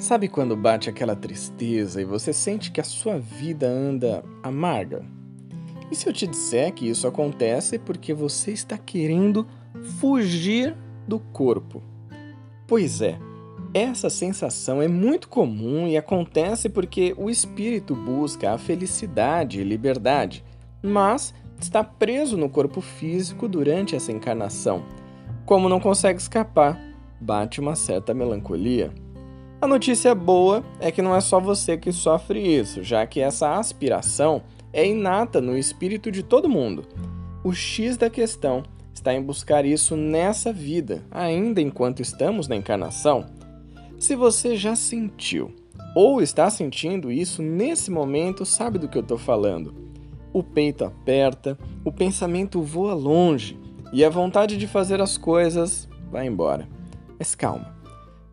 Sabe quando bate aquela tristeza e você sente que a sua vida anda amarga? E se eu te disser que isso acontece porque você está querendo fugir do corpo? Pois é, essa sensação é muito comum e acontece porque o espírito busca a felicidade e liberdade, mas está preso no corpo físico durante essa encarnação. Como não consegue escapar, bate uma certa melancolia. A notícia boa é que não é só você que sofre isso, já que essa aspiração é inata no espírito de todo mundo. O X da questão está em buscar isso nessa vida, ainda enquanto estamos na encarnação. Se você já sentiu ou está sentindo isso nesse momento, sabe do que eu estou falando. O peito aperta, o pensamento voa longe e a vontade de fazer as coisas vai embora. Mas calma.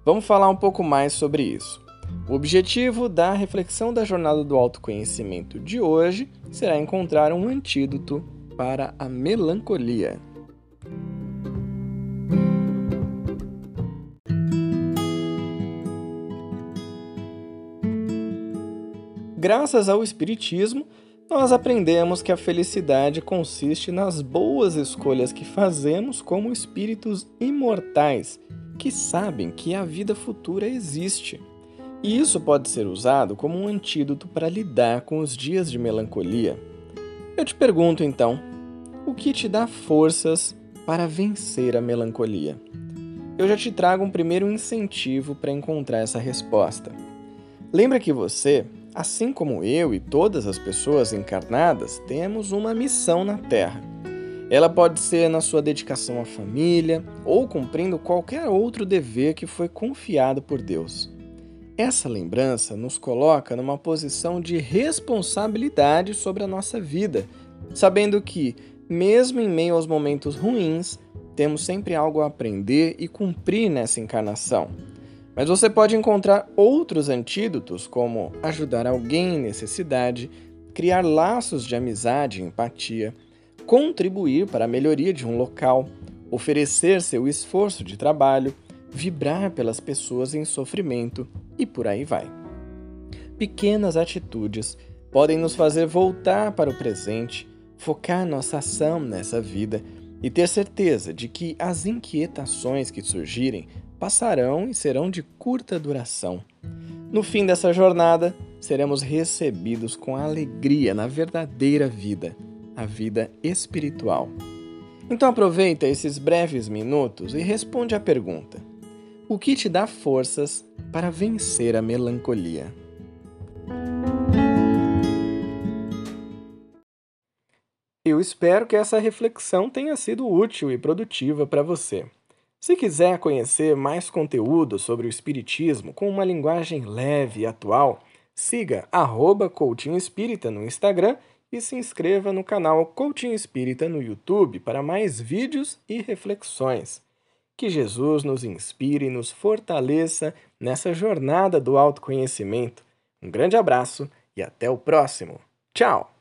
Vamos falar um pouco mais sobre isso. O objetivo da reflexão da jornada do autoconhecimento de hoje será encontrar um antídoto para a melancolia. Graças ao Espiritismo, nós aprendemos que a felicidade consiste nas boas escolhas que fazemos como espíritos imortais que sabem que a vida futura existe. E isso pode ser usado como um antídoto para lidar com os dias de melancolia. Eu te pergunto então, o que te dá forças para vencer a melancolia? Eu já te trago um primeiro incentivo para encontrar essa resposta. Lembra que você, assim como eu e todas as pessoas encarnadas, temos uma missão na Terra ela pode ser na sua dedicação à família ou cumprindo qualquer outro dever que foi confiado por Deus. Essa lembrança nos coloca numa posição de responsabilidade sobre a nossa vida, sabendo que, mesmo em meio aos momentos ruins, temos sempre algo a aprender e cumprir nessa encarnação. Mas você pode encontrar outros antídotos, como ajudar alguém em necessidade, criar laços de amizade e empatia contribuir para a melhoria de um local, oferecer seu esforço de trabalho, vibrar pelas pessoas em sofrimento e por aí vai. Pequenas atitudes podem nos fazer voltar para o presente, focar nossa ação nessa vida e ter certeza de que as inquietações que surgirem passarão e serão de curta duração. No fim dessa jornada, seremos recebidos com alegria na verdadeira vida a vida espiritual. Então aproveita esses breves minutos e responde à pergunta: O que te dá forças para vencer a melancolia? Eu espero que essa reflexão tenha sido útil e produtiva para você. Se quiser conhecer mais conteúdo sobre o Espiritismo com uma linguagem leve e atual, siga arroba Espírita no Instagram e se inscreva no canal Coaching Espírita no YouTube para mais vídeos e reflexões. Que Jesus nos inspire e nos fortaleça nessa jornada do autoconhecimento. Um grande abraço e até o próximo. Tchau!